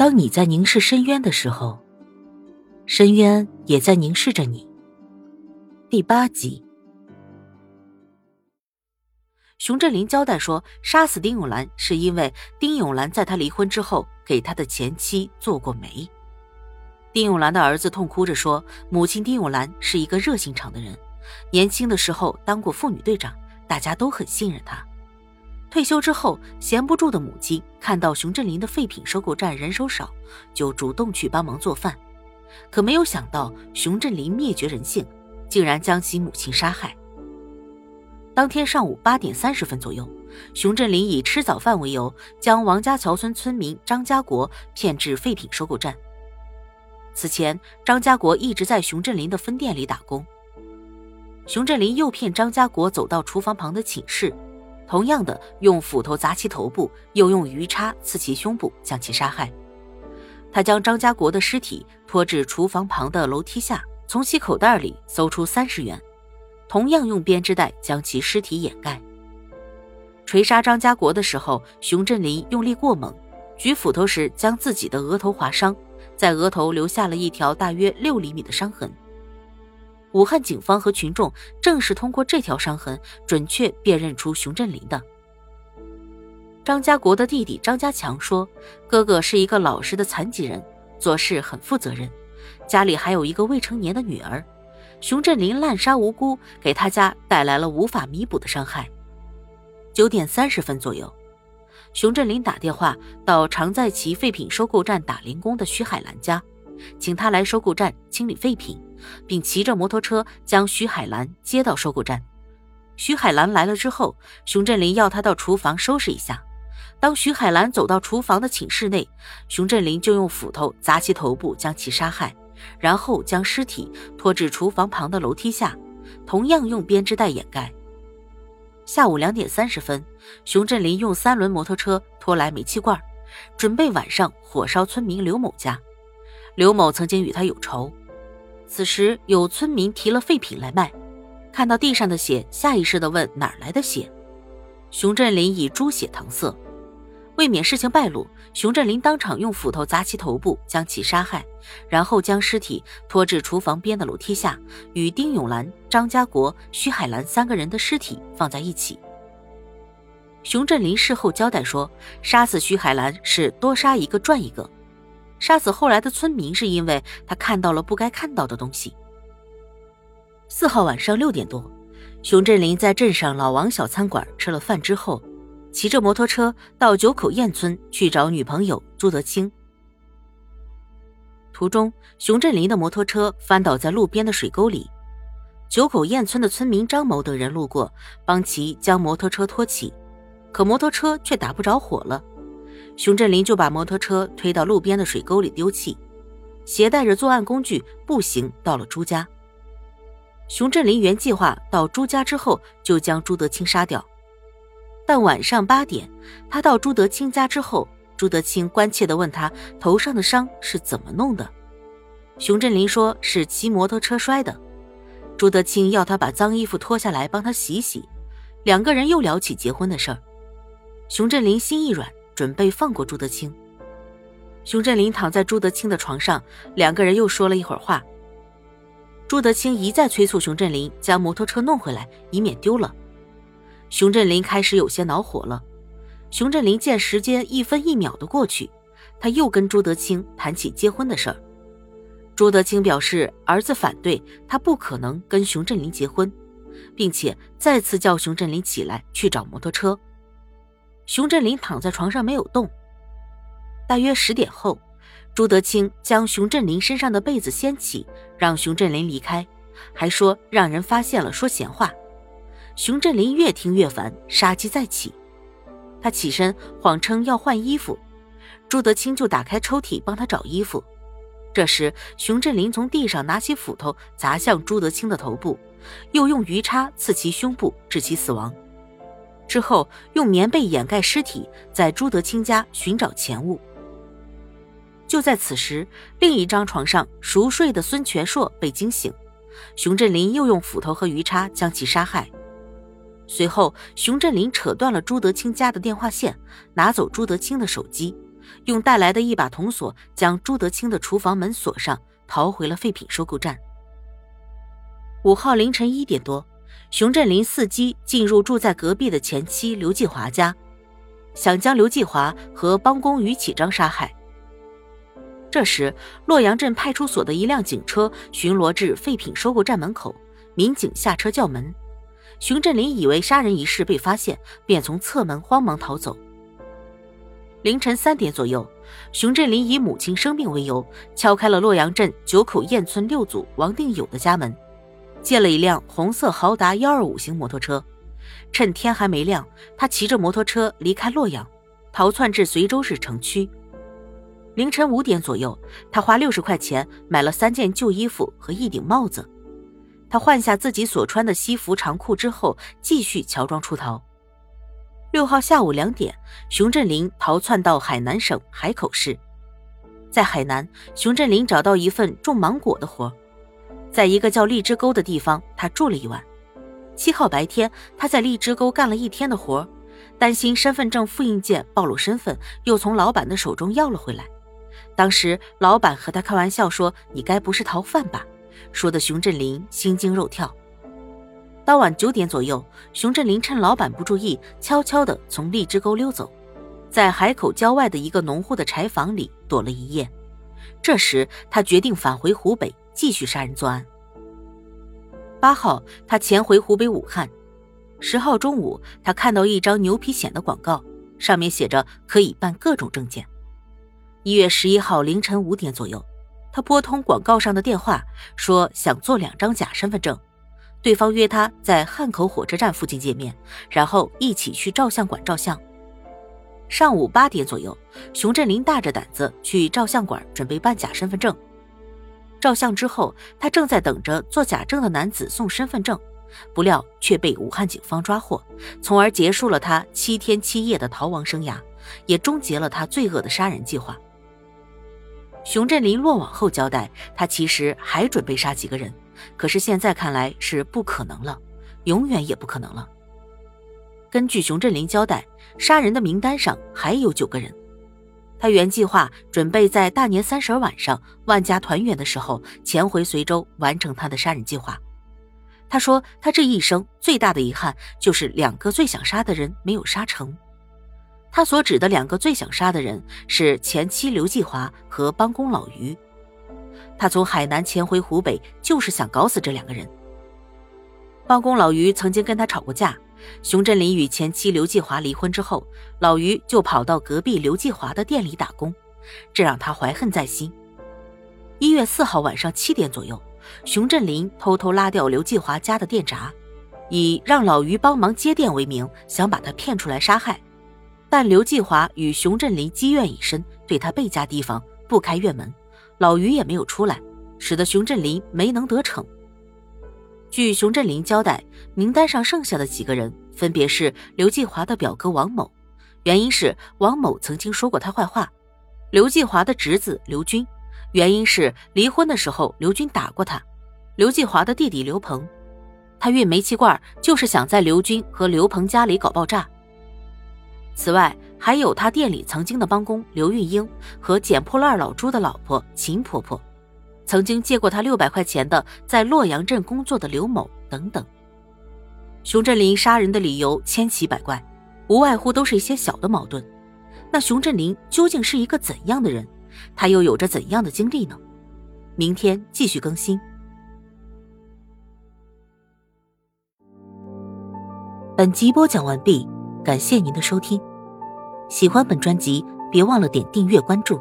当你在凝视深渊的时候，深渊也在凝视着你。第八集，熊振林交代说，杀死丁永兰是因为丁永兰在他离婚之后给他的前妻做过媒。丁永兰的儿子痛哭着说，母亲丁永兰是一个热心肠的人，年轻的时候当过妇女队长，大家都很信任她。退休之后，闲不住的母亲看到熊振林的废品收购站人手少，就主动去帮忙做饭。可没有想到，熊振林灭绝人性，竟然将其母亲杀害。当天上午八点三十分左右，熊振林以吃早饭为由，将王家桥村村民张家国骗至废品收购站。此前，张家国一直在熊振林的分店里打工。熊振林诱骗张家国走到厨房旁的寝室。同样的，用斧头砸其头部，又用鱼叉刺其胸部，将其杀害。他将张家国的尸体拖至厨房旁的楼梯下，从其口袋里搜出三十元，同样用编织袋将其尸体掩盖。锤杀张家国的时候，熊振林用力过猛，举斧头时将自己的额头划伤，在额头留下了一条大约六厘米的伤痕。武汉警方和群众正是通过这条伤痕，准确辨认出熊振林的。张家国的弟弟张家强说：“哥哥是一个老实的残疾人，做事很负责任，家里还有一个未成年的女儿。熊振林滥杀无辜，给他家带来了无法弥补的伤害。”九点三十分左右，熊振林打电话到常在其废品收购站打零工的徐海兰家，请他来收购站清理废品。并骑着摩托车将徐海兰接到收购站。徐海兰来了之后，熊振林要他到厨房收拾一下。当徐海兰走到厨房的寝室内，熊振林就用斧头砸其头部，将其杀害，然后将尸体拖至厨房旁的楼梯下，同样用编织袋掩盖。下午两点三十分，熊振林用三轮摩托车拖来煤气罐，准备晚上火烧村民刘某家。刘某曾经与他有仇。此时有村民提了废品来卖，看到地上的血，下意识地问哪儿来的血。熊振林以猪血搪塞，为免事情败露，熊振林当场用斧头砸其头部，将其杀害，然后将尸体拖至厨房边的楼梯下，与丁永兰、张家国、徐海兰三个人的尸体放在一起。熊振林事后交代说，杀死徐海兰是多杀一个赚一个。杀死后来的村民是因为他看到了不该看到的东西。四号晚上六点多，熊振林在镇上老王小餐馆吃了饭之后，骑着摩托车到九口堰村去找女朋友朱德清。途中，熊振林的摩托车翻倒在路边的水沟里，九口堰村的村民张某等人路过，帮其将摩托车拖起，可摩托车却打不着火了。熊振林就把摩托车推到路边的水沟里丢弃，携带着作案工具步行到了朱家。熊振林原计划到朱家之后就将朱德清杀掉，但晚上八点，他到朱德清家之后，朱德清关切地问他头上的伤是怎么弄的。熊振林说是骑摩托车摔的。朱德清要他把脏衣服脱下来帮他洗洗，两个人又聊起结婚的事儿。熊振林心一软。准备放过朱德清。熊振林躺在朱德清的床上，两个人又说了一会儿话。朱德清一再催促熊振林将摩托车弄回来，以免丢了。熊振林开始有些恼火了。熊振林见时间一分一秒的过去，他又跟朱德清谈起结婚的事儿。朱德清表示儿子反对，他不可能跟熊振林结婚，并且再次叫熊振林起来去找摩托车。熊振林躺在床上没有动。大约十点后，朱德清将熊振林身上的被子掀起，让熊振林离开，还说让人发现了说闲话。熊振林越听越烦，杀机再起。他起身谎称要换衣服，朱德清就打开抽屉帮他找衣服。这时，熊振林从地上拿起斧头砸向朱德清的头部，又用鱼叉刺其胸部，致其死亡。之后，用棉被掩盖尸体，在朱德清家寻找钱物。就在此时，另一张床上熟睡的孙全硕被惊醒，熊振林又用斧头和鱼叉将其杀害。随后，熊振林扯断了朱德清家的电话线，拿走朱德清的手机，用带来的一把铜锁将朱德清的厨房门锁上，逃回了废品收购站。五号凌晨一点多，熊振林伺机进入住在隔壁的前妻刘继华家，想将刘继华和帮工于启章杀害。这时，洛阳镇派出所的一辆警车巡逻至废品收购站门口，民警下车叫门。熊振林以为杀人一事被发现，便从侧门慌忙逃走。凌晨三点左右，熊振林以母亲生病为由，敲开了洛阳镇九口堰村六组王定友的家门，借了一辆红色豪达幺二五型摩托车。趁天还没亮，他骑着摩托车离开洛阳，逃窜至随州市城区。凌晨五点左右，他花六十块钱买了三件旧衣服和一顶帽子。他换下自己所穿的西服长裤之后，继续乔装出逃。六号下午两点，熊振林逃窜到海南省海口市。在海南，熊振林找到一份种芒果的活，在一个叫荔枝沟的地方，他住了一晚。七号白天，他在荔枝沟干了一天的活，担心身份证复印件暴露身份，又从老板的手中要了回来。当时老板和他开玩笑说：“你该不是逃犯吧？”说的熊振林心惊肉跳。当晚九点左右，熊振林趁老板不注意，悄悄地从荔枝沟溜走，在海口郊外的一个农户的柴房里躲了一夜。这时，他决定返回湖北继续杀人作案。八号，他潜回湖北武汉。十号中午，他看到一张牛皮癣的广告，上面写着可以办各种证件。一月十一号凌晨五点左右。他拨通广告上的电话，说想做两张假身份证，对方约他在汉口火车站附近见面，然后一起去照相馆照相。上午八点左右，熊振林大着胆子去照相馆准备办假身份证。照相之后，他正在等着做假证的男子送身份证，不料却被武汉警方抓获，从而结束了他七天七夜的逃亡生涯，也终结了他罪恶的杀人计划。熊振林落网后交代，他其实还准备杀几个人，可是现在看来是不可能了，永远也不可能了。根据熊振林交代，杀人的名单上还有九个人。他原计划准备在大年三十晚上万家团圆的时候潜回随州完成他的杀人计划。他说，他这一生最大的遗憾就是两个最想杀的人没有杀成。他所指的两个最想杀的人是前妻刘继华和帮工老于。他从海南潜回湖北，就是想搞死这两个人。帮工老于曾经跟他吵过架。熊振林与前妻刘继华离婚之后，老于就跑到隔壁刘继华的店里打工，这让他怀恨在心。一月四号晚上七点左右，熊振林偷偷拉掉刘继华家的电闸，以让老于帮忙接电为名，想把他骗出来杀害。但刘继华与熊振林积怨已深，对他倍加提防，不开院门，老于也没有出来，使得熊振林没能得逞。据熊振林交代，名单上剩下的几个人分别是刘继华的表哥王某，原因是王某曾经说过他坏话；刘继华的侄子刘军，原因是离婚的时候刘军打过他；刘继华的弟弟刘鹏，他运煤气罐就是想在刘军和刘鹏家里搞爆炸。此外，还有他店里曾经的帮工刘玉英和捡破烂老朱的老婆秦婆婆，曾经借过他六百块钱的在洛阳镇工作的刘某等等。熊振林杀人的理由千奇百怪，无外乎都是一些小的矛盾。那熊振林究竟是一个怎样的人？他又有着怎样的经历呢？明天继续更新。本集播讲完毕，感谢您的收听。喜欢本专辑，别忘了点订阅关注。